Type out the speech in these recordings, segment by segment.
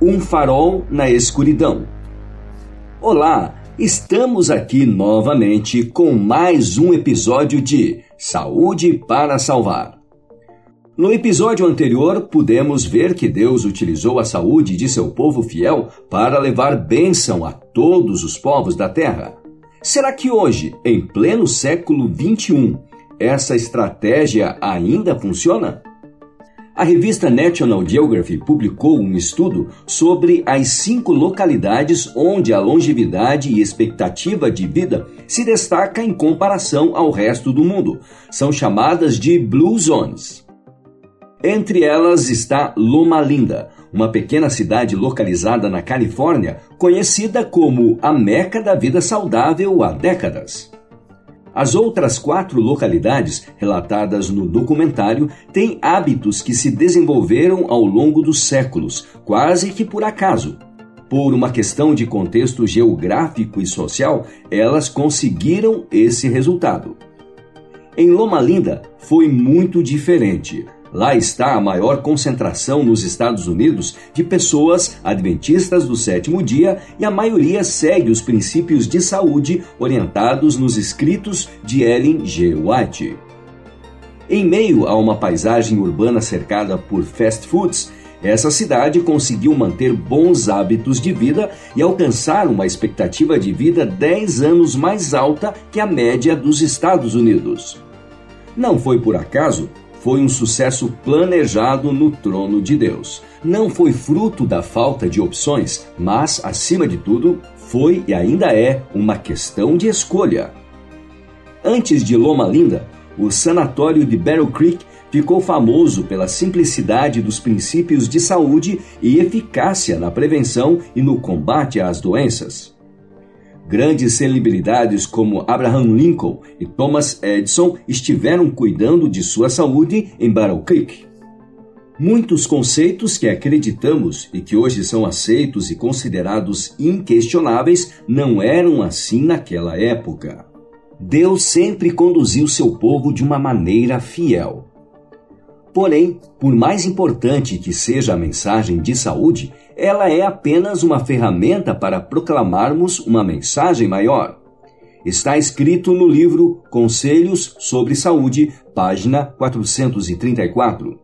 Um farol na escuridão. Olá, estamos aqui novamente com mais um episódio de Saúde para Salvar. No episódio anterior, pudemos ver que Deus utilizou a saúde de seu povo fiel para levar bênção a todos os povos da terra. Será que hoje, em pleno século XXI, essa estratégia ainda funciona? A revista National Geographic publicou um estudo sobre as cinco localidades onde a longevidade e expectativa de vida se destaca em comparação ao resto do mundo. São chamadas de Blue Zones. Entre elas está Loma Linda, uma pequena cidade localizada na Califórnia, conhecida como a Meca da vida saudável há décadas. As outras quatro localidades relatadas no documentário têm hábitos que se desenvolveram ao longo dos séculos, quase que por acaso. Por uma questão de contexto geográfico e social, elas conseguiram esse resultado. Em Loma Linda foi muito diferente. Lá está a maior concentração nos Estados Unidos de pessoas adventistas do sétimo dia e a maioria segue os princípios de saúde orientados nos escritos de Ellen G. White. Em meio a uma paisagem urbana cercada por fast foods, essa cidade conseguiu manter bons hábitos de vida e alcançar uma expectativa de vida 10 anos mais alta que a média dos Estados Unidos. Não foi por acaso foi um sucesso planejado no trono de Deus. Não foi fruto da falta de opções, mas, acima de tudo, foi e ainda é uma questão de escolha. Antes de Loma Linda, o sanatório de Battle Creek ficou famoso pela simplicidade dos princípios de saúde e eficácia na prevenção e no combate às doenças. Grandes celebridades como Abraham Lincoln e Thomas Edison estiveram cuidando de sua saúde em Battle Creek. Muitos conceitos que acreditamos e que hoje são aceitos e considerados inquestionáveis não eram assim naquela época. Deus sempre conduziu seu povo de uma maneira fiel. Porém, por mais importante que seja a mensagem de saúde, ela é apenas uma ferramenta para proclamarmos uma mensagem maior. Está escrito no livro Conselhos sobre Saúde, página 434.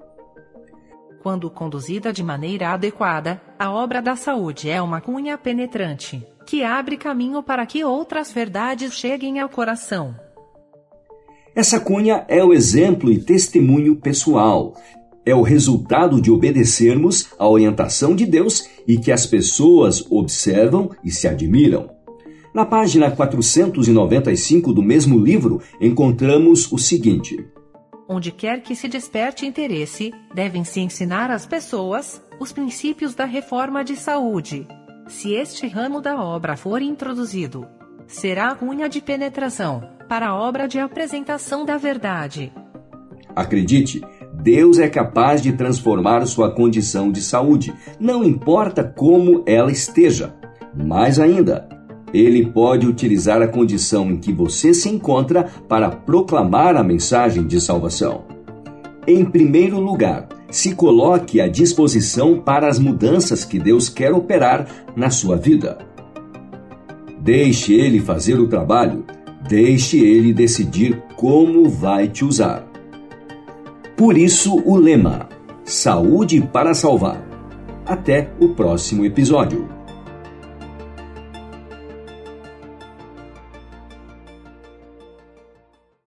Quando conduzida de maneira adequada, a obra da saúde é uma cunha penetrante, que abre caminho para que outras verdades cheguem ao coração. Essa cunha é o exemplo e testemunho pessoal. É o resultado de obedecermos à orientação de Deus e que as pessoas observam e se admiram. Na página 495 do mesmo livro, encontramos o seguinte: Onde quer que se desperte interesse, devem se ensinar às pessoas os princípios da reforma de saúde. Se este ramo da obra for introduzido, será a cunha de penetração para a obra de apresentação da verdade. Acredite, Deus é capaz de transformar sua condição de saúde, não importa como ela esteja. Mais ainda, ele pode utilizar a condição em que você se encontra para proclamar a mensagem de salvação. Em primeiro lugar, se coloque à disposição para as mudanças que Deus quer operar na sua vida. Deixe Ele fazer o trabalho Deixe ele decidir como vai te usar. Por isso, o lema: Saúde para salvar. Até o próximo episódio.